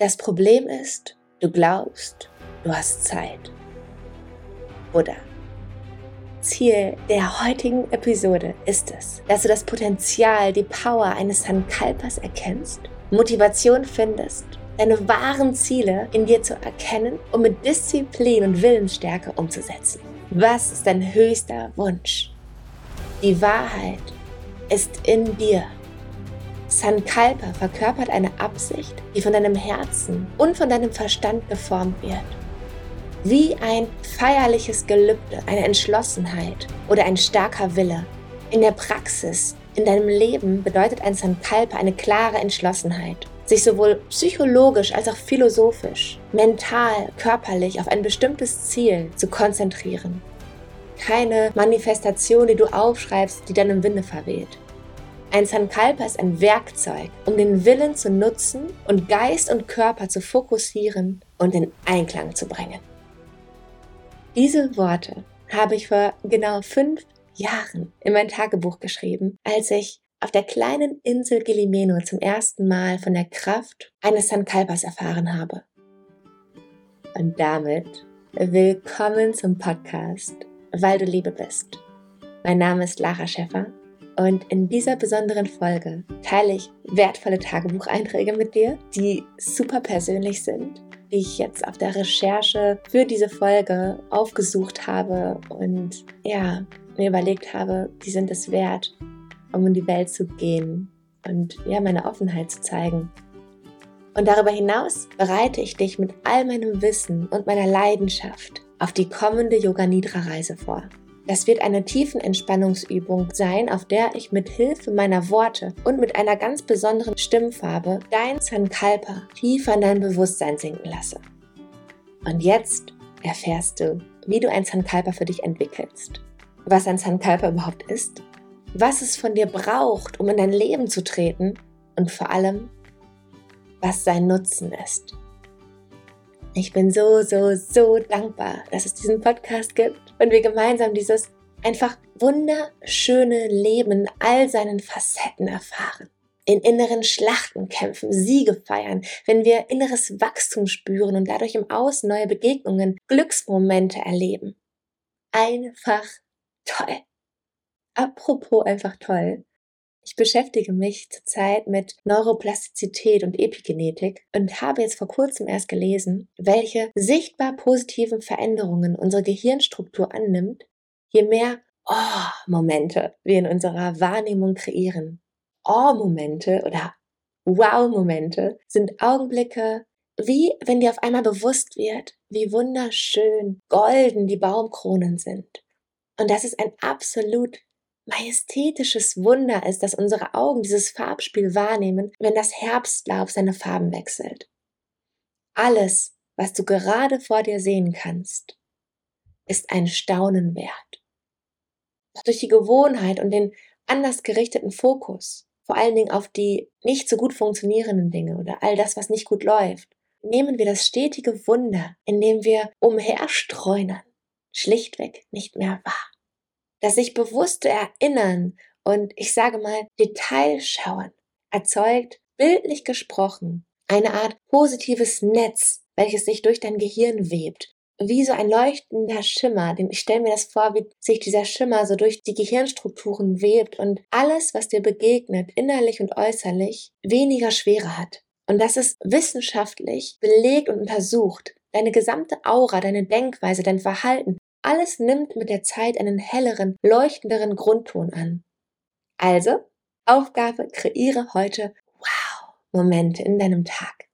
Das Problem ist, du glaubst, du hast Zeit. Buddha. Ziel der heutigen Episode ist es, dass du das Potenzial, die Power eines Sankalpas erkennst, Motivation findest, deine wahren Ziele in dir zu erkennen und mit Disziplin und Willensstärke umzusetzen. Was ist dein höchster Wunsch? Die Wahrheit ist in dir. Sankalpa verkörpert eine Absicht, die von deinem Herzen und von deinem Verstand geformt wird. Wie ein feierliches Gelübde, eine Entschlossenheit oder ein starker Wille. In der Praxis, in deinem Leben bedeutet ein Sankalpa eine klare Entschlossenheit, sich sowohl psychologisch als auch philosophisch, mental, körperlich auf ein bestimmtes Ziel zu konzentrieren. Keine Manifestation, die du aufschreibst, die dann im Winde verweht. Ein Sankalpa ist ein Werkzeug, um den Willen zu nutzen und Geist und Körper zu fokussieren und in Einklang zu bringen. Diese Worte habe ich vor genau fünf Jahren in mein Tagebuch geschrieben, als ich auf der kleinen Insel Gilimeno zum ersten Mal von der Kraft eines Sankalpas erfahren habe. Und damit willkommen zum Podcast, weil du Liebe bist. Mein Name ist Lara Schäffer und in dieser besonderen Folge teile ich wertvolle Tagebucheinträge mit dir, die super persönlich sind die ich jetzt auf der Recherche für diese Folge aufgesucht habe und ja, mir überlegt habe, die sind es wert, um in die Welt zu gehen und ja, meine Offenheit zu zeigen. Und darüber hinaus bereite ich dich mit all meinem Wissen und meiner Leidenschaft auf die kommende Yoga Nidra Reise vor. Das wird eine tiefen Entspannungsübung sein, auf der ich mit Hilfe meiner Worte und mit einer ganz besonderen Stimmfarbe dein Sankalpa tiefer in dein Bewusstsein sinken lasse. Und jetzt erfährst du, wie du ein Sankalpa für dich entwickelst, was ein Sankalpa überhaupt ist, was es von dir braucht, um in dein Leben zu treten und vor allem, was sein Nutzen ist. Ich bin so, so, so dankbar, dass es diesen Podcast gibt und wir gemeinsam dieses einfach wunderschöne Leben all seinen Facetten erfahren. In inneren Schlachten kämpfen, Siege feiern, wenn wir inneres Wachstum spüren und dadurch im Außen neue Begegnungen, Glücksmomente erleben. Einfach toll. Apropos einfach toll. Ich beschäftige mich zurzeit mit Neuroplastizität und Epigenetik und habe jetzt vor kurzem erst gelesen, welche sichtbar positiven Veränderungen unsere Gehirnstruktur annimmt, je mehr Oh-Momente wir in unserer Wahrnehmung kreieren. Oh-Momente oder Wow-Momente sind Augenblicke, wie wenn dir auf einmal bewusst wird, wie wunderschön golden die Baumkronen sind. Und das ist ein absolut majestätisches Wunder ist, dass unsere Augen dieses Farbspiel wahrnehmen, wenn das Herbstlaub seine Farben wechselt. Alles, was du gerade vor dir sehen kannst, ist ein Staunen wert. Durch die Gewohnheit und den anders gerichteten Fokus, vor allen Dingen auf die nicht so gut funktionierenden Dinge oder all das, was nicht gut läuft, nehmen wir das stetige Wunder, in dem wir umherstreunern, schlichtweg nicht mehr wahr das sich bewusste Erinnern und ich sage mal Detailschauen erzeugt, bildlich gesprochen, eine Art positives Netz, welches sich durch dein Gehirn webt. Wie so ein leuchtender Schimmer, ich stelle mir das vor, wie sich dieser Schimmer so durch die Gehirnstrukturen webt und alles, was dir begegnet, innerlich und äußerlich, weniger Schwere hat. Und das ist wissenschaftlich belegt und untersucht. Deine gesamte Aura, deine Denkweise, dein Verhalten, alles nimmt mit der Zeit einen helleren, leuchtenderen Grundton an. Also, Aufgabe, kreiere heute Wow-Momente in deinem Tag.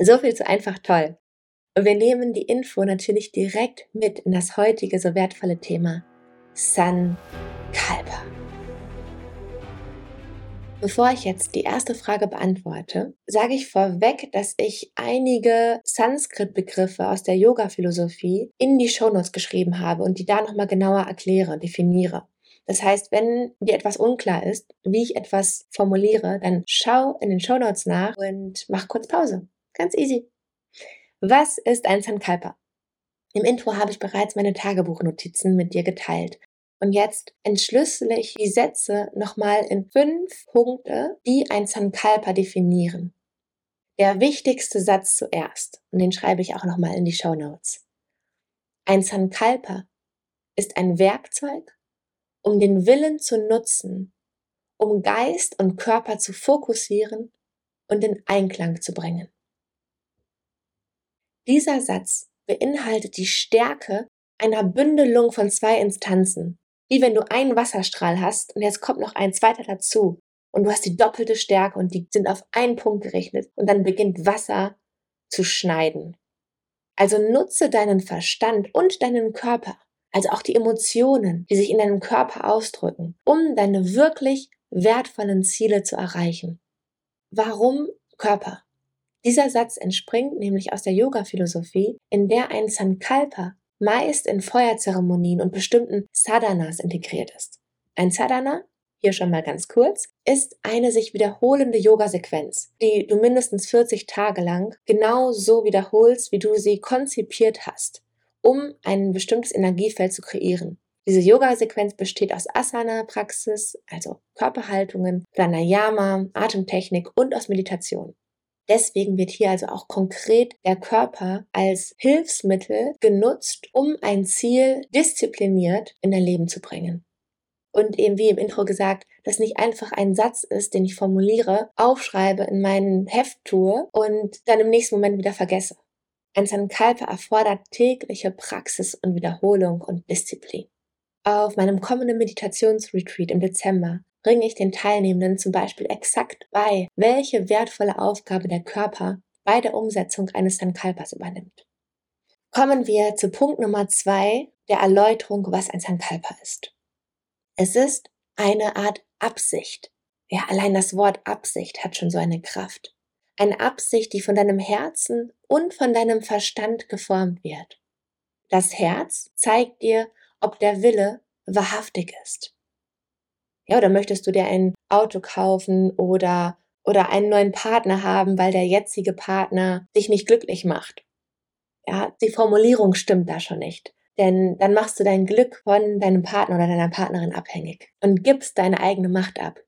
So viel zu einfach toll. Und wir nehmen die Info natürlich direkt mit in das heutige so wertvolle Thema Sun Kalpa. Bevor ich jetzt die erste Frage beantworte, sage ich vorweg, dass ich einige Sanskrit-Begriffe aus der Yoga-Philosophie in die Shownotes geschrieben habe und die da nochmal genauer erkläre, definiere. Das heißt, wenn dir etwas unklar ist, wie ich etwas formuliere, dann schau in den Shownotes nach und mach kurz Pause. Ganz easy. Was ist ein Sankalpa? Im Intro habe ich bereits meine Tagebuchnotizen mit dir geteilt. Und jetzt entschlüssele ich die Sätze nochmal in fünf Punkte, die ein Sankalpa definieren. Der wichtigste Satz zuerst, und den schreibe ich auch nochmal in die Show Notes. Ein Sankalpa ist ein Werkzeug, um den Willen zu nutzen, um Geist und Körper zu fokussieren und in Einklang zu bringen. Dieser Satz beinhaltet die Stärke einer Bündelung von zwei Instanzen, wie wenn du einen Wasserstrahl hast und jetzt kommt noch ein zweiter dazu und du hast die doppelte Stärke und die sind auf einen Punkt gerechnet und dann beginnt Wasser zu schneiden. Also nutze deinen Verstand und deinen Körper, also auch die Emotionen, die sich in deinem Körper ausdrücken, um deine wirklich wertvollen Ziele zu erreichen. Warum Körper? Dieser Satz entspringt nämlich aus der Yoga-Philosophie, in der ein Sankalpa meist in Feuerzeremonien und bestimmten Sadhanas integriert ist. Ein Sadhana, hier schon mal ganz kurz, ist eine sich wiederholende Yoga-Sequenz, die du mindestens 40 Tage lang genau so wiederholst, wie du sie konzipiert hast, um ein bestimmtes Energiefeld zu kreieren. Diese Yoga-Sequenz besteht aus Asana-Praxis, also Körperhaltungen, Pranayama, Atemtechnik und aus Meditation. Deswegen wird hier also auch konkret der Körper als Hilfsmittel genutzt, um ein Ziel diszipliniert in dein Leben zu bringen. Und eben wie im Intro gesagt, dass nicht einfach ein Satz ist, den ich formuliere, aufschreibe, in meinen Heft tue und dann im nächsten Moment wieder vergesse. Ein Sankalpa erfordert tägliche Praxis und Wiederholung und Disziplin. Auf meinem kommenden Meditationsretreat im Dezember bringe ich den Teilnehmenden zum Beispiel exakt bei, welche wertvolle Aufgabe der Körper bei der Umsetzung eines Sankalpas übernimmt. Kommen wir zu Punkt Nummer zwei der Erläuterung, was ein Sankalpa ist. Es ist eine Art Absicht. Ja, allein das Wort Absicht hat schon so eine Kraft. Eine Absicht, die von deinem Herzen und von deinem Verstand geformt wird. Das Herz zeigt dir, ob der Wille wahrhaftig ist. Ja, oder möchtest du dir ein Auto kaufen oder, oder einen neuen Partner haben, weil der jetzige Partner dich nicht glücklich macht? Ja, die Formulierung stimmt da schon nicht. Denn dann machst du dein Glück von deinem Partner oder deiner Partnerin abhängig und gibst deine eigene Macht ab.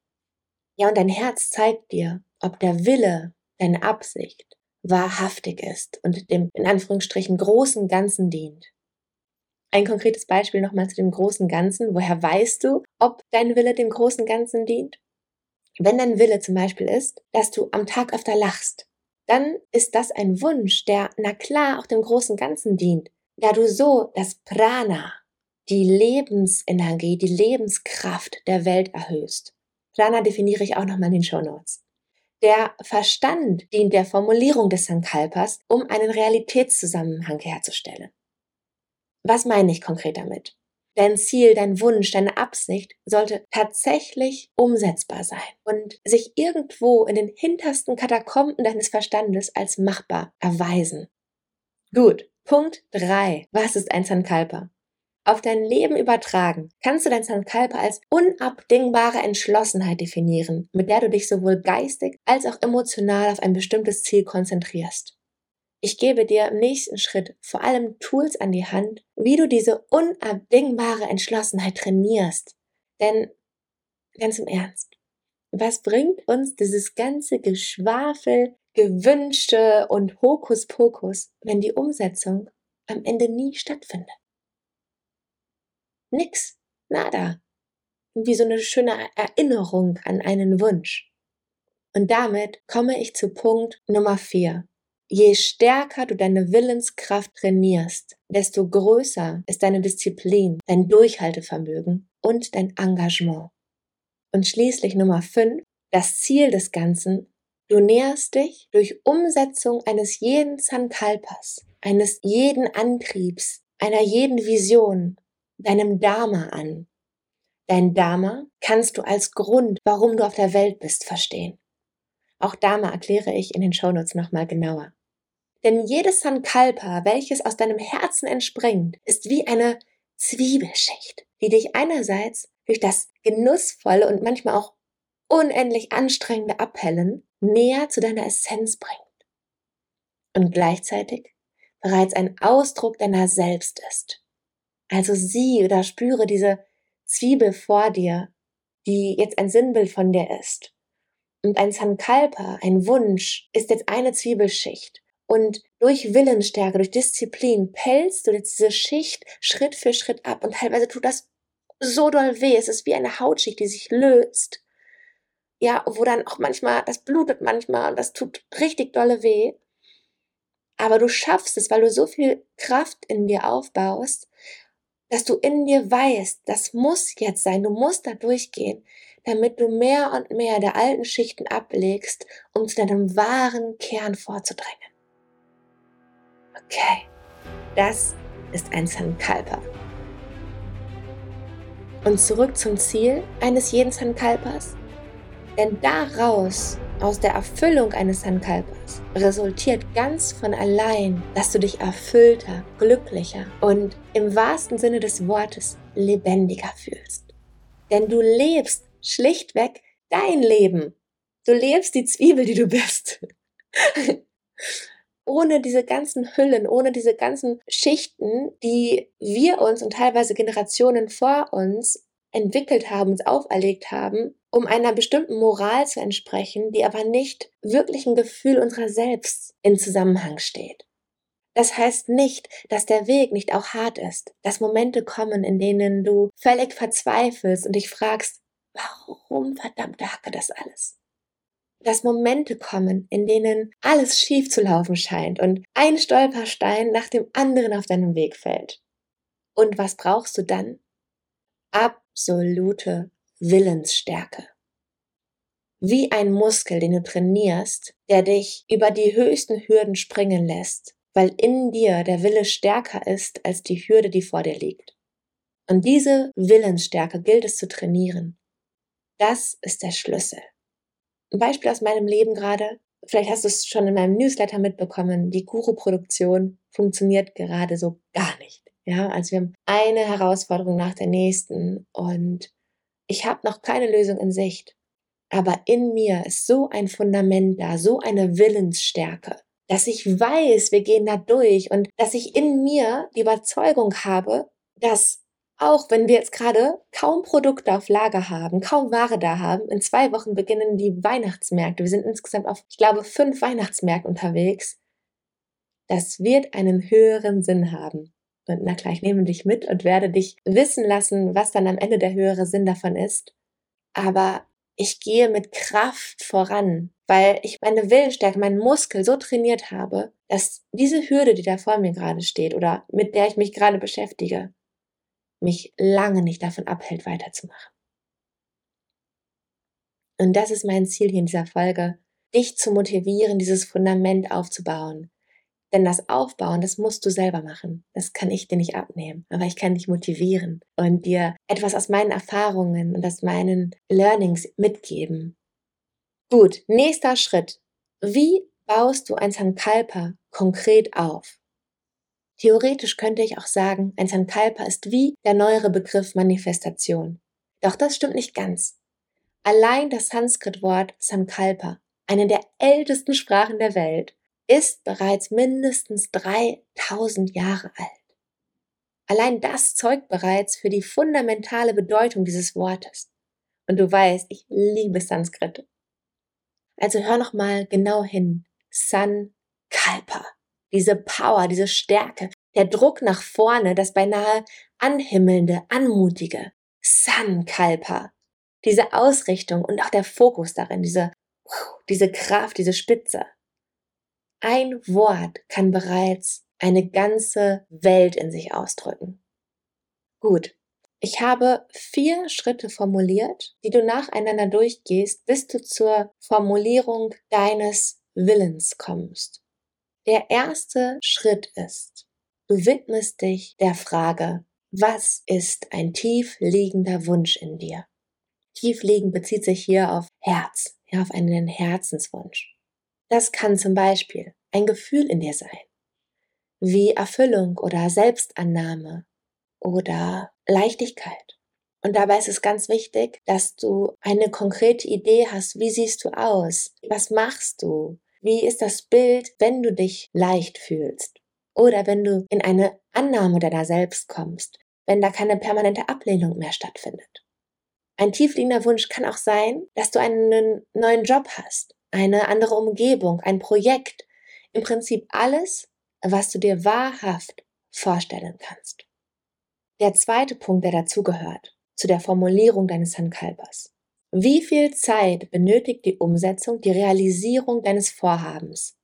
Ja, und dein Herz zeigt dir, ob der Wille, deine Absicht wahrhaftig ist und dem in Anführungsstrichen großen Ganzen dient. Ein konkretes Beispiel nochmal zu dem großen Ganzen. Woher weißt du, ob dein Wille dem großen Ganzen dient? Wenn dein Wille zum Beispiel ist, dass du am Tag öfter lachst, dann ist das ein Wunsch, der na klar auch dem großen Ganzen dient, da du so das Prana, die Lebensenergie, die Lebenskraft der Welt erhöhst. Prana definiere ich auch nochmal in den Show Notes. Der Verstand dient der Formulierung des Sankalpas, um einen Realitätszusammenhang herzustellen. Was meine ich konkret damit? Dein Ziel, dein Wunsch, deine Absicht sollte tatsächlich umsetzbar sein und sich irgendwo in den hintersten Katakomben deines Verstandes als machbar erweisen. Gut, Punkt drei: Was ist ein Sankalpa? Auf dein Leben übertragen kannst du dein Sankalpa als unabdingbare Entschlossenheit definieren, mit der du dich sowohl geistig als auch emotional auf ein bestimmtes Ziel konzentrierst. Ich gebe dir im nächsten Schritt vor allem Tools an die Hand, wie du diese unabdingbare Entschlossenheit trainierst. Denn ganz im Ernst, was bringt uns dieses ganze Geschwafel, Gewünschte und Hokuspokus, wenn die Umsetzung am Ende nie stattfindet? Nix, nada. Wie so eine schöne Erinnerung an einen Wunsch. Und damit komme ich zu Punkt Nummer vier. Je stärker du deine Willenskraft trainierst, desto größer ist deine Disziplin, dein Durchhaltevermögen und dein Engagement. Und schließlich Nummer 5, das Ziel des Ganzen, du näherst dich durch Umsetzung eines jeden Sankalpas, eines jeden Antriebs, einer jeden Vision, deinem Dharma an. Dein Dharma kannst du als Grund, warum du auf der Welt bist, verstehen. Auch Dharma erkläre ich in den Shownotes nochmal genauer. Denn jedes Sankalpa, welches aus deinem Herzen entspringt, ist wie eine Zwiebelschicht, die dich einerseits durch das genussvolle und manchmal auch unendlich anstrengende Abhellen näher zu deiner Essenz bringt. Und gleichzeitig bereits ein Ausdruck deiner selbst ist. Also sieh oder spüre diese Zwiebel vor dir, die jetzt ein Sinnbild von dir ist. Und ein Sankalpa, ein Wunsch, ist jetzt eine Zwiebelschicht. Und durch Willensstärke, durch Disziplin pelzt du jetzt diese Schicht Schritt für Schritt ab. Und teilweise tut das so doll weh. Es ist wie eine Hautschicht, die sich löst. Ja, wo dann auch manchmal, das blutet manchmal und das tut richtig dolle weh. Aber du schaffst es, weil du so viel Kraft in dir aufbaust, dass du in dir weißt, das muss jetzt sein, du musst da durchgehen, damit du mehr und mehr der alten Schichten ablegst, um zu deinem wahren Kern vorzudrängen. Okay, das ist ein Sankalpa. Und zurück zum Ziel eines jeden Sankalpas. Denn daraus, aus der Erfüllung eines Sankalpas, resultiert ganz von allein, dass du dich erfüllter, glücklicher und im wahrsten Sinne des Wortes lebendiger fühlst. Denn du lebst schlichtweg dein Leben. Du lebst die Zwiebel, die du bist. ohne diese ganzen Hüllen, ohne diese ganzen Schichten, die wir uns und teilweise Generationen vor uns entwickelt haben, uns auferlegt haben, um einer bestimmten Moral zu entsprechen, die aber nicht wirklich ein Gefühl unserer selbst in Zusammenhang steht. Das heißt nicht, dass der Weg nicht auch hart ist, dass Momente kommen, in denen du völlig verzweifelst und dich fragst, warum verdammte Hacke das alles? Dass Momente kommen, in denen alles schief zu laufen scheint und ein Stolperstein nach dem anderen auf deinem Weg fällt. Und was brauchst du dann? Absolute Willensstärke. Wie ein Muskel, den du trainierst, der dich über die höchsten Hürden springen lässt, weil in dir der Wille stärker ist als die Hürde, die vor dir liegt. Und diese Willensstärke gilt es zu trainieren. Das ist der Schlüssel. Ein Beispiel aus meinem Leben gerade. Vielleicht hast du es schon in meinem Newsletter mitbekommen. Die Guru-Produktion funktioniert gerade so gar nicht. Ja, also wir haben eine Herausforderung nach der nächsten und ich habe noch keine Lösung in Sicht. Aber in mir ist so ein Fundament da, so eine Willensstärke, dass ich weiß, wir gehen da durch und dass ich in mir die Überzeugung habe, dass auch wenn wir jetzt gerade kaum Produkte auf Lager haben, kaum Ware da haben, in zwei Wochen beginnen die Weihnachtsmärkte. Wir sind insgesamt auf, ich glaube, fünf Weihnachtsmärkten unterwegs. Das wird einen höheren Sinn haben. Und na klar, ich nehme dich mit und werde dich wissen lassen, was dann am Ende der höhere Sinn davon ist. Aber ich gehe mit Kraft voran, weil ich meine Willensstärke, meinen Muskel so trainiert habe, dass diese Hürde, die da vor mir gerade steht oder mit der ich mich gerade beschäftige, mich lange nicht davon abhält, weiterzumachen. Und das ist mein Ziel hier in dieser Folge, dich zu motivieren, dieses Fundament aufzubauen. Denn das Aufbauen, das musst du selber machen. Das kann ich dir nicht abnehmen. Aber ich kann dich motivieren und dir etwas aus meinen Erfahrungen und aus meinen Learnings mitgeben. Gut, nächster Schritt. Wie baust du ein Sankalpa konkret auf? Theoretisch könnte ich auch sagen, ein Sankalpa ist wie der neuere Begriff Manifestation. Doch das stimmt nicht ganz. Allein das Sanskrit-Wort Sankalpa, eine der ältesten Sprachen der Welt, ist bereits mindestens 3000 Jahre alt. Allein das zeugt bereits für die fundamentale Bedeutung dieses Wortes. Und du weißt, ich liebe Sanskrit. Also hör noch mal genau hin. Sankalpa diese Power, diese Stärke, der Druck nach vorne, das beinahe anhimmelnde, anmutige, Sankalpa, diese Ausrichtung und auch der Fokus darin, diese, diese Kraft, diese Spitze. Ein Wort kann bereits eine ganze Welt in sich ausdrücken. Gut, ich habe vier Schritte formuliert, die du nacheinander durchgehst, bis du zur Formulierung deines Willens kommst. Der erste Schritt ist, du widmest dich der Frage, was ist ein tief liegender Wunsch in dir? Tief liegend bezieht sich hier auf Herz, ja, auf einen Herzenswunsch. Das kann zum Beispiel ein Gefühl in dir sein, wie Erfüllung oder Selbstannahme oder Leichtigkeit. Und dabei ist es ganz wichtig, dass du eine konkrete Idee hast, wie siehst du aus, was machst du, wie ist das Bild, wenn du dich leicht fühlst? Oder wenn du in eine Annahme deiner selbst kommst, wenn da keine permanente Ablehnung mehr stattfindet. Ein tiefliegender Wunsch kann auch sein, dass du einen neuen Job hast, eine andere Umgebung, ein Projekt, im Prinzip alles, was du dir wahrhaft vorstellen kannst. Der zweite Punkt, der dazugehört, zu der Formulierung deines Sankalpas. Wie viel Zeit benötigt die Umsetzung, die Realisierung deines Vorhabens?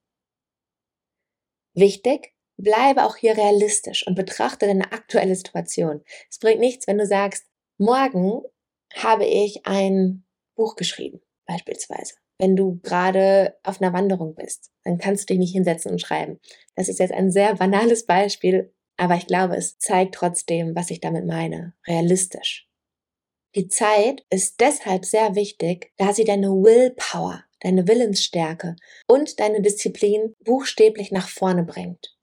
Wichtig, bleibe auch hier realistisch und betrachte deine aktuelle Situation. Es bringt nichts, wenn du sagst, morgen habe ich ein Buch geschrieben, beispielsweise. Wenn du gerade auf einer Wanderung bist, dann kannst du dich nicht hinsetzen und schreiben. Das ist jetzt ein sehr banales Beispiel, aber ich glaube, es zeigt trotzdem, was ich damit meine. Realistisch. Die Zeit ist deshalb sehr wichtig, da sie deine Willpower, deine Willensstärke und deine Disziplin buchstäblich nach vorne bringt.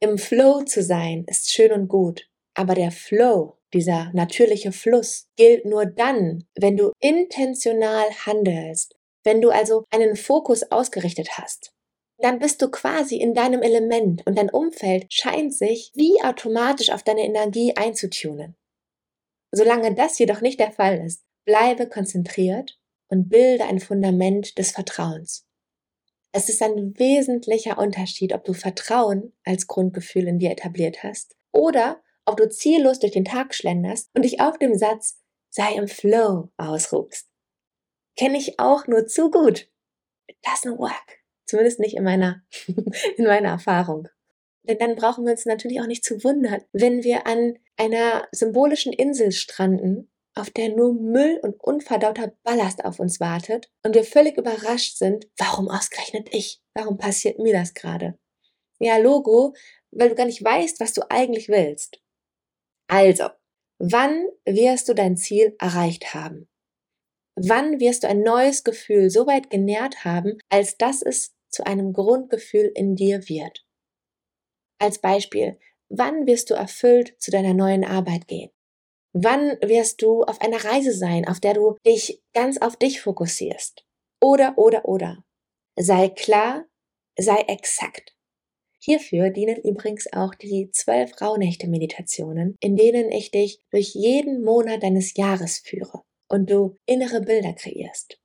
Im Flow zu sein ist schön und gut, aber der Flow, dieser natürliche Fluss, gilt nur dann, wenn du intentional handelst, wenn du also einen Fokus ausgerichtet hast. Dann bist du quasi in deinem Element und dein Umfeld scheint sich wie automatisch auf deine Energie einzutunen. Solange das jedoch nicht der Fall ist, bleibe konzentriert und bilde ein Fundament des Vertrauens. Es ist ein wesentlicher Unterschied, ob du Vertrauen als Grundgefühl in dir etabliert hast oder ob du ziellos durch den Tag schlenderst und dich auf dem Satz sei im Flow ausrufst. Kenne ich auch nur zu gut. It doesn't work. Zumindest nicht in meiner, in meiner Erfahrung. Denn dann brauchen wir uns natürlich auch nicht zu wundern, wenn wir an einer symbolischen Insel stranden, auf der nur Müll und unverdauter Ballast auf uns wartet und wir völlig überrascht sind, warum ausgerechnet ich? Warum passiert mir das gerade? Ja, Logo, weil du gar nicht weißt, was du eigentlich willst. Also, wann wirst du dein Ziel erreicht haben? Wann wirst du ein neues Gefühl so weit genährt haben, als dass es zu einem Grundgefühl in dir wird? Als Beispiel, wann wirst du erfüllt zu deiner neuen Arbeit gehen? Wann wirst du auf einer Reise sein, auf der du dich ganz auf dich fokussierst? Oder, oder, oder. Sei klar, sei exakt. Hierfür dienen übrigens auch die zwölf Rauhnächte-Meditationen, in denen ich dich durch jeden Monat deines Jahres führe und du innere Bilder kreierst.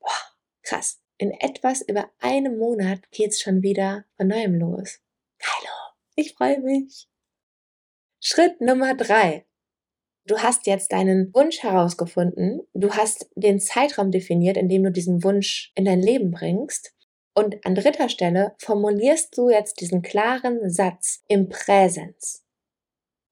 Boah, krass. In etwas über einem Monat geht's schon wieder von neuem los. Hallo, ich freue mich. Schritt Nummer drei. Du hast jetzt deinen Wunsch herausgefunden. Du hast den Zeitraum definiert, in dem du diesen Wunsch in dein Leben bringst. Und an dritter Stelle formulierst du jetzt diesen klaren Satz im Präsens.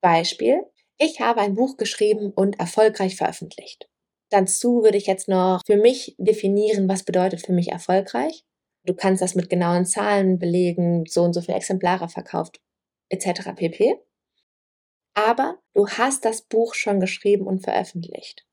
Beispiel. Ich habe ein Buch geschrieben und erfolgreich veröffentlicht. Dazu würde ich jetzt noch für mich definieren, was bedeutet für mich erfolgreich. Du kannst das mit genauen Zahlen belegen, so und so viele Exemplare verkauft, etc. pp. Aber du hast das Buch schon geschrieben und veröffentlicht.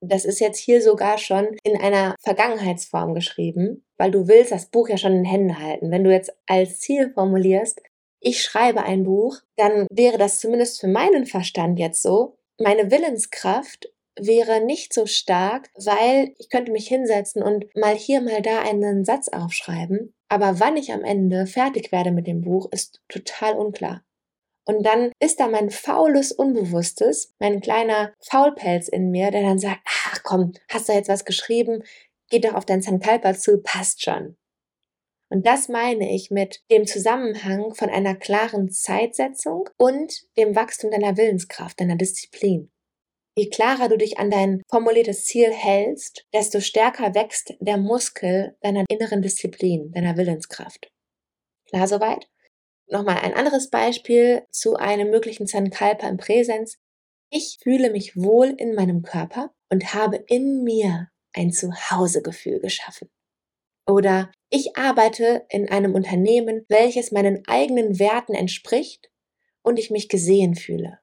Das ist jetzt hier sogar schon in einer Vergangenheitsform geschrieben, weil du willst das Buch ja schon in Händen halten. Wenn du jetzt als Ziel formulierst, ich schreibe ein Buch, dann wäre das zumindest für meinen Verstand jetzt so, meine Willenskraft wäre nicht so stark, weil ich könnte mich hinsetzen und mal hier, mal da einen Satz aufschreiben. Aber wann ich am Ende fertig werde mit dem Buch, ist total unklar. Und dann ist da mein faules Unbewusstes, mein kleiner Faulpelz in mir, der dann sagt, ach komm, hast du jetzt was geschrieben? Geh doch auf dein Sankalpa zu, passt schon. Und das meine ich mit dem Zusammenhang von einer klaren Zeitsetzung und dem Wachstum deiner Willenskraft, deiner Disziplin. Je klarer du dich an dein formuliertes Ziel hältst, desto stärker wächst der Muskel deiner inneren Disziplin, deiner Willenskraft. Klar soweit? Nochmal ein anderes Beispiel zu einem möglichen Sankalpa im Präsens. Ich fühle mich wohl in meinem Körper und habe in mir ein Zuhausegefühl geschaffen. Oder ich arbeite in einem Unternehmen, welches meinen eigenen Werten entspricht und ich mich gesehen fühle.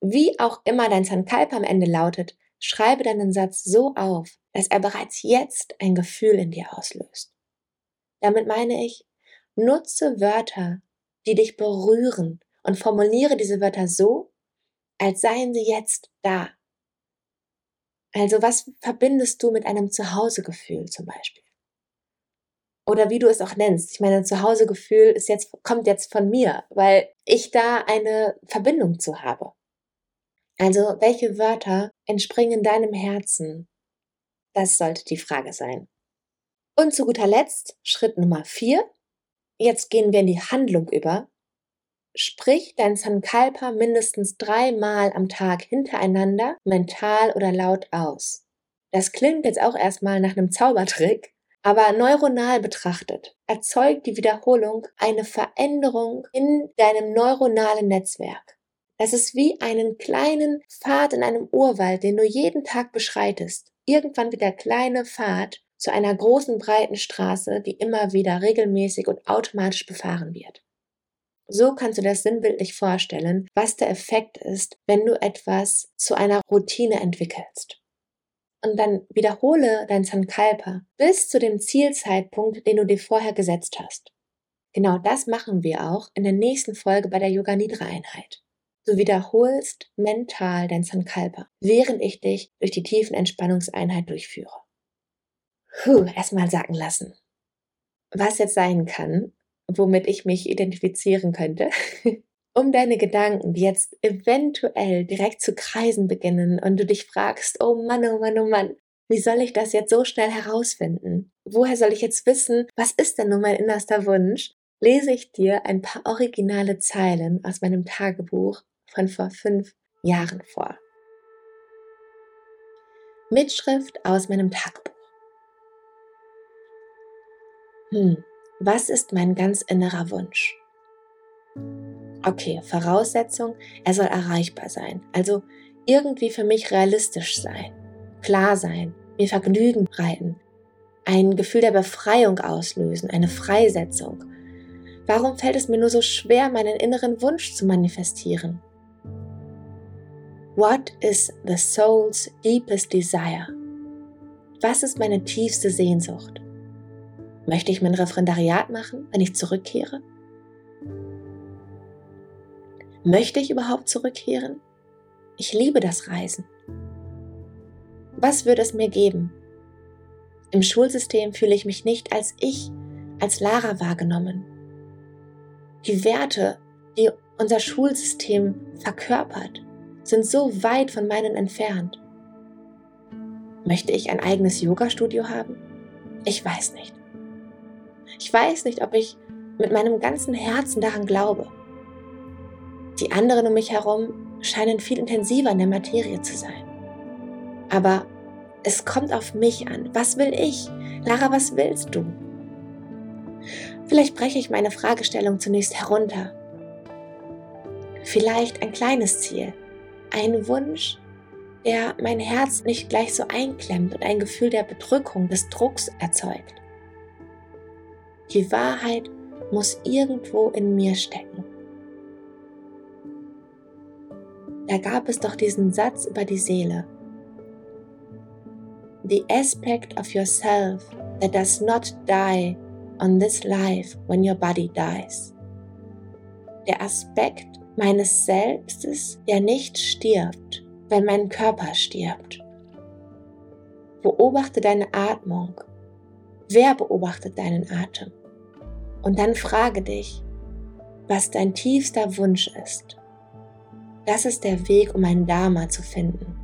Wie auch immer dein Sankalpa am Ende lautet, schreibe deinen Satz so auf, dass er bereits jetzt ein Gefühl in dir auslöst. Damit meine ich, nutze Wörter, die dich berühren und formuliere diese Wörter so, als seien sie jetzt da. Also was verbindest du mit einem Zuhausegefühl zum Beispiel? Oder wie du es auch nennst. Ich meine, Zuhausegefühl ist jetzt, kommt jetzt von mir, weil ich da eine Verbindung zu habe. Also welche Wörter entspringen deinem Herzen? Das sollte die Frage sein. Und zu guter Letzt Schritt Nummer vier. Jetzt gehen wir in die Handlung über. Sprich dein Sankalpa mindestens dreimal am Tag hintereinander, mental oder laut aus. Das klingt jetzt auch erstmal nach einem Zaubertrick, aber neuronal betrachtet erzeugt die Wiederholung eine Veränderung in deinem neuronalen Netzwerk. Das ist wie einen kleinen Pfad in einem Urwald, den du jeden Tag beschreitest. Irgendwann wird der kleine Pfad zu einer großen breiten Straße, die immer wieder regelmäßig und automatisch befahren wird. So kannst du das sinnbildlich vorstellen, was der Effekt ist, wenn du etwas zu einer Routine entwickelst. Und dann wiederhole dein Sankalpa bis zu dem Zielzeitpunkt, den du dir vorher gesetzt hast. Genau das machen wir auch in der nächsten Folge bei der Yoga Nidra Einheit. Du wiederholst mental dein Sankalpa, während ich dich durch die tiefen Entspannungseinheit durchführe. Puh, erstmal sagen lassen. Was jetzt sein kann, womit ich mich identifizieren könnte, um deine Gedanken, die jetzt eventuell direkt zu kreisen beginnen und du dich fragst, oh Mann, oh Mann, oh Mann, wie soll ich das jetzt so schnell herausfinden? Woher soll ich jetzt wissen, was ist denn nun mein innerster Wunsch? Lese ich dir ein paar originale Zeilen aus meinem Tagebuch von vor fünf Jahren vor. Mitschrift aus meinem Tagebuch. Hm, was ist mein ganz innerer Wunsch? Okay, Voraussetzung, er soll erreichbar sein, also irgendwie für mich realistisch sein, klar sein, mir Vergnügen breiten, ein Gefühl der Befreiung auslösen, eine Freisetzung. Warum fällt es mir nur so schwer, meinen inneren Wunsch zu manifestieren? What is the soul's deepest desire? Was ist meine tiefste Sehnsucht? Möchte ich mein Referendariat machen, wenn ich zurückkehre? Möchte ich überhaupt zurückkehren? Ich liebe das Reisen. Was würde es mir geben? Im Schulsystem fühle ich mich nicht als ich, als Lara wahrgenommen. Die Werte, die unser Schulsystem verkörpert, sind so weit von meinen entfernt. Möchte ich ein eigenes Yoga-Studio haben? Ich weiß nicht. Ich weiß nicht, ob ich mit meinem ganzen Herzen daran glaube. Die anderen um mich herum scheinen viel intensiver in der Materie zu sein. Aber es kommt auf mich an. Was will ich? Lara, was willst du? Vielleicht breche ich meine Fragestellung zunächst herunter. Vielleicht ein kleines Ziel, ein Wunsch, der mein Herz nicht gleich so einklemmt und ein Gefühl der Bedrückung, des Drucks erzeugt. Die Wahrheit muss irgendwo in mir stecken. Da gab es doch diesen Satz über die Seele. The aspect of yourself that does not die on this life when your body dies. Der Aspekt meines Selbstes, der nicht stirbt, wenn mein Körper stirbt. Beobachte deine Atmung. Wer beobachtet deinen Atem? Und dann frage dich, was dein tiefster Wunsch ist. Das ist der Weg, um ein Dharma zu finden.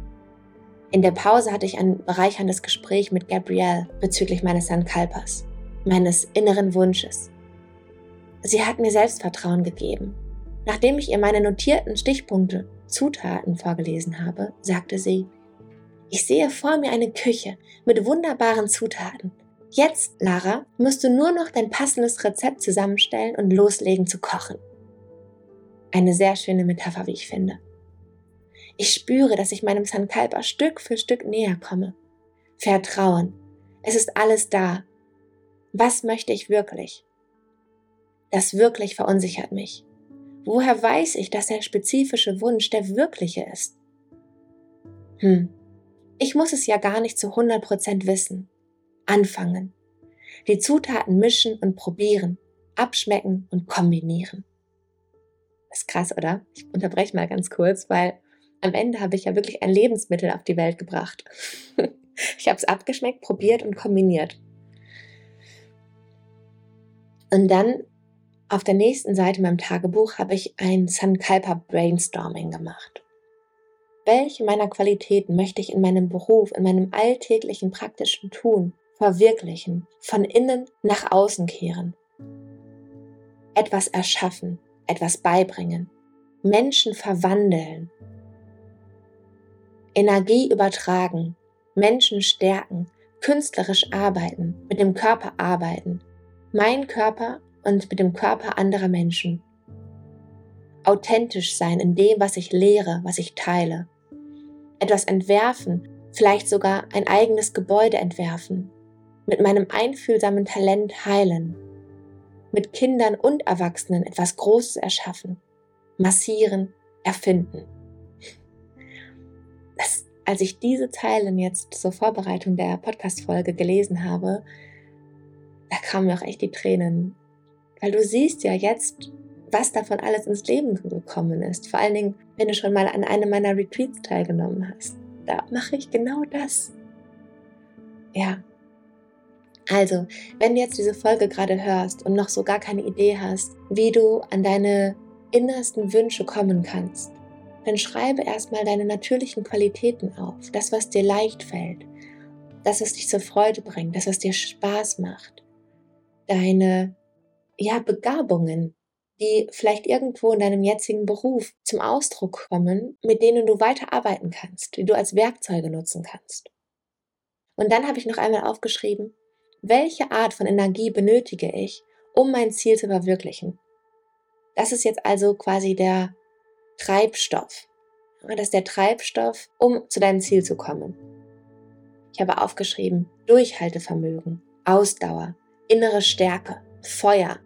In der Pause hatte ich ein bereicherndes Gespräch mit Gabrielle bezüglich meines Sankalpas, meines inneren Wunsches. Sie hat mir Selbstvertrauen gegeben. Nachdem ich ihr meine notierten Stichpunkte, Zutaten vorgelesen habe, sagte sie, ich sehe vor mir eine Küche mit wunderbaren Zutaten, Jetzt, Lara, musst du nur noch dein passendes Rezept zusammenstellen und loslegen zu kochen. Eine sehr schöne Metapher, wie ich finde. Ich spüre, dass ich meinem Sankalpa Stück für Stück näher komme. Vertrauen. Es ist alles da. Was möchte ich wirklich? Das wirklich verunsichert mich. Woher weiß ich, dass der spezifische Wunsch der wirkliche ist? Hm, ich muss es ja gar nicht zu 100% wissen anfangen. Die Zutaten mischen und probieren, abschmecken und kombinieren. Das ist krass, oder? Ich unterbreche mal ganz kurz, weil am Ende habe ich ja wirklich ein Lebensmittel auf die Welt gebracht. ich habe es abgeschmeckt, probiert und kombiniert. Und dann auf der nächsten Seite in meinem Tagebuch habe ich ein Sankalpa Brainstorming gemacht. welche meiner Qualitäten möchte ich in meinem Beruf, in meinem alltäglichen praktischen Tun verwirklichen, von innen nach außen kehren. Etwas erschaffen, etwas beibringen, Menschen verwandeln, Energie übertragen, Menschen stärken, künstlerisch arbeiten, mit dem Körper arbeiten, mein Körper und mit dem Körper anderer Menschen. Authentisch sein in dem, was ich lehre, was ich teile. Etwas entwerfen, vielleicht sogar ein eigenes Gebäude entwerfen. Mit meinem einfühlsamen Talent heilen. Mit Kindern und Erwachsenen etwas Großes erschaffen. Massieren, erfinden. Das, als ich diese Zeilen jetzt zur Vorbereitung der Podcast-Folge gelesen habe, da kamen mir auch echt die Tränen. Weil du siehst ja jetzt, was davon alles ins Leben gekommen ist. Vor allen Dingen, wenn du schon mal an einem meiner Retreats teilgenommen hast. Da mache ich genau das. Ja. Also, wenn du jetzt diese Folge gerade hörst und noch so gar keine Idee hast, wie du an deine innersten Wünsche kommen kannst, dann schreibe erstmal deine natürlichen Qualitäten auf. Das, was dir leicht fällt. Das, was dich zur Freude bringt. Das, was dir Spaß macht. Deine, ja, Begabungen, die vielleicht irgendwo in deinem jetzigen Beruf zum Ausdruck kommen, mit denen du weiterarbeiten kannst, die du als Werkzeuge nutzen kannst. Und dann habe ich noch einmal aufgeschrieben, welche Art von Energie benötige ich, um mein Ziel zu verwirklichen. Das ist jetzt also quasi der Treibstoff. Das ist der Treibstoff, um zu deinem Ziel zu kommen. Ich habe aufgeschrieben, Durchhaltevermögen, Ausdauer, innere Stärke, Feuer,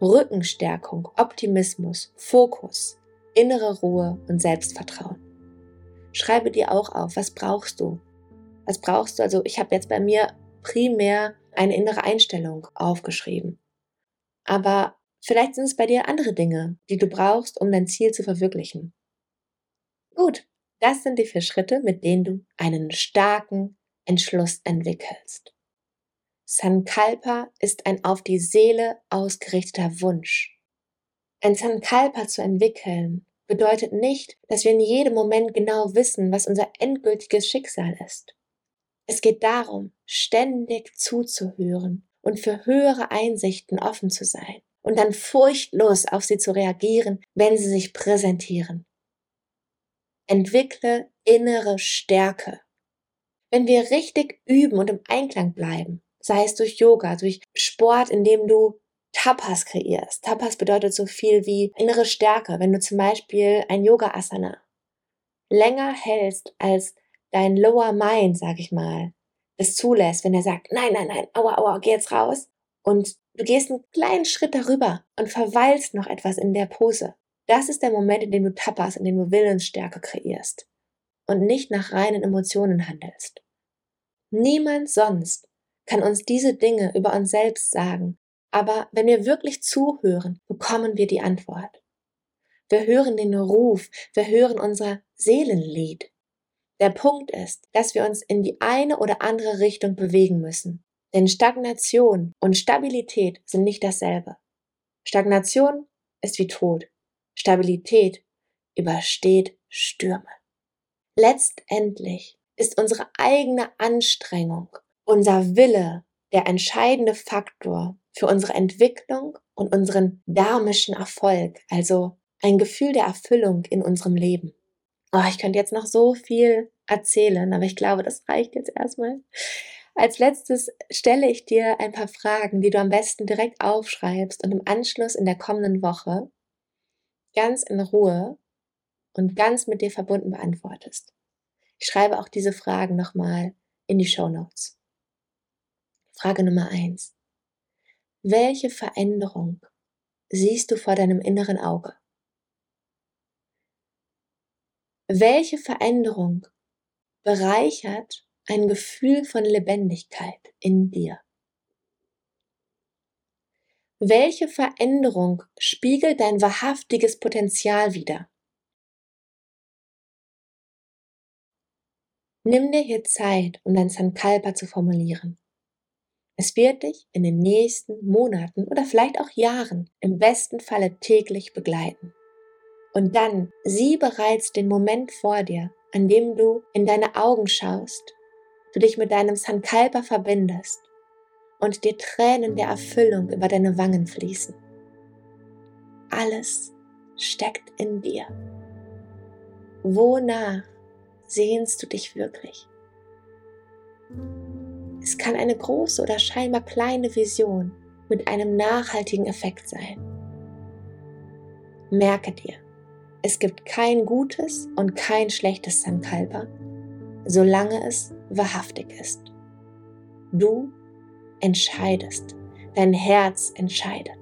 Rückenstärkung, Optimismus, Fokus, innere Ruhe und Selbstvertrauen. Schreibe dir auch auf, was brauchst du? Was brauchst du? Also ich habe jetzt bei mir primär eine innere Einstellung aufgeschrieben. Aber vielleicht sind es bei dir andere Dinge, die du brauchst, um dein Ziel zu verwirklichen. Gut, das sind die vier Schritte, mit denen du einen starken Entschluss entwickelst. Sankalpa ist ein auf die Seele ausgerichteter Wunsch. Ein Sankalpa zu entwickeln bedeutet nicht, dass wir in jedem Moment genau wissen, was unser endgültiges Schicksal ist. Es geht darum, ständig zuzuhören und für höhere Einsichten offen zu sein und dann furchtlos auf sie zu reagieren, wenn sie sich präsentieren. Entwickle innere Stärke. Wenn wir richtig üben und im Einklang bleiben, sei es durch Yoga, durch Sport, in dem du Tapas kreierst. Tapas bedeutet so viel wie innere Stärke. Wenn du zum Beispiel ein Yoga-Asana länger hältst als dein Lower Mind, sag ich mal, das zulässt, wenn er sagt, nein, nein, nein, aua, aua, geh jetzt raus. Und du gehst einen kleinen Schritt darüber und verweilst noch etwas in der Pose. Das ist der Moment, in dem du Tapas, in dem du Willensstärke kreierst und nicht nach reinen Emotionen handelst. Niemand sonst kann uns diese Dinge über uns selbst sagen, aber wenn wir wirklich zuhören, bekommen wir die Antwort. Wir hören den Ruf, wir hören unser Seelenlied. Der Punkt ist, dass wir uns in die eine oder andere Richtung bewegen müssen. Denn Stagnation und Stabilität sind nicht dasselbe. Stagnation ist wie Tod. Stabilität übersteht Stürme. Letztendlich ist unsere eigene Anstrengung unser Wille der entscheidende Faktor für unsere Entwicklung und unseren dharmischen Erfolg, also ein Gefühl der Erfüllung in unserem Leben. Oh, ich könnte jetzt noch so viel erzählen, aber ich glaube, das reicht jetzt erstmal. Als letztes stelle ich dir ein paar Fragen, die du am besten direkt aufschreibst und im Anschluss in der kommenden Woche ganz in Ruhe und ganz mit dir verbunden beantwortest. Ich schreibe auch diese Fragen nochmal in die Show Notes. Frage Nummer eins. Welche Veränderung siehst du vor deinem inneren Auge? Welche Veränderung bereichert ein Gefühl von Lebendigkeit in dir? Welche Veränderung spiegelt dein wahrhaftiges Potenzial wider? Nimm dir hier Zeit, um dein Sankalpa zu formulieren. Es wird dich in den nächsten Monaten oder vielleicht auch Jahren im besten Falle täglich begleiten. Und dann sieh bereits den Moment vor dir, an dem du in deine Augen schaust, du dich mit deinem Sankalpa verbindest und dir Tränen der Erfüllung über deine Wangen fließen. Alles steckt in dir. Wonach sehnst du dich wirklich? Es kann eine große oder scheinbar kleine Vision mit einem nachhaltigen Effekt sein. Merke dir, es gibt kein gutes und kein schlechtes Sankalpa, solange es wahrhaftig ist. Du entscheidest, dein Herz entscheidet.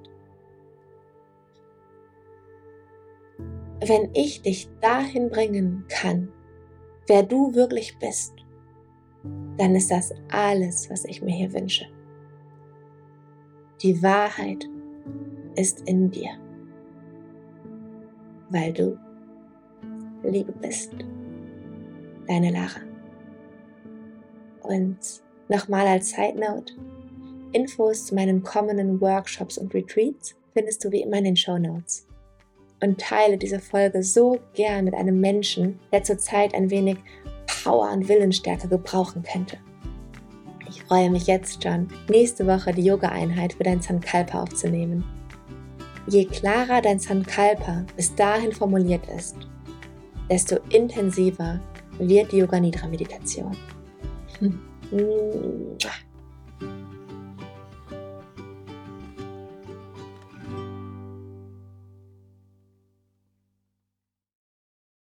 Wenn ich dich dahin bringen kann, wer du wirklich bist, dann ist das alles, was ich mir hier wünsche. Die Wahrheit ist in dir, weil du Liebe bist. Deine Lara. Und nochmal als Side Note, Infos zu meinen kommenden Workshops und Retreats findest du wie immer in den Show Notes. Und teile diese Folge so gern mit einem Menschen, der zurzeit ein wenig Power und Willensstärke gebrauchen könnte. Ich freue mich jetzt schon, nächste Woche die Yoga-Einheit für dein Sankalpa aufzunehmen. Je klarer dein Sankalpa bis dahin formuliert ist, desto intensiver wird die Yoga Nidra Meditation. Hm.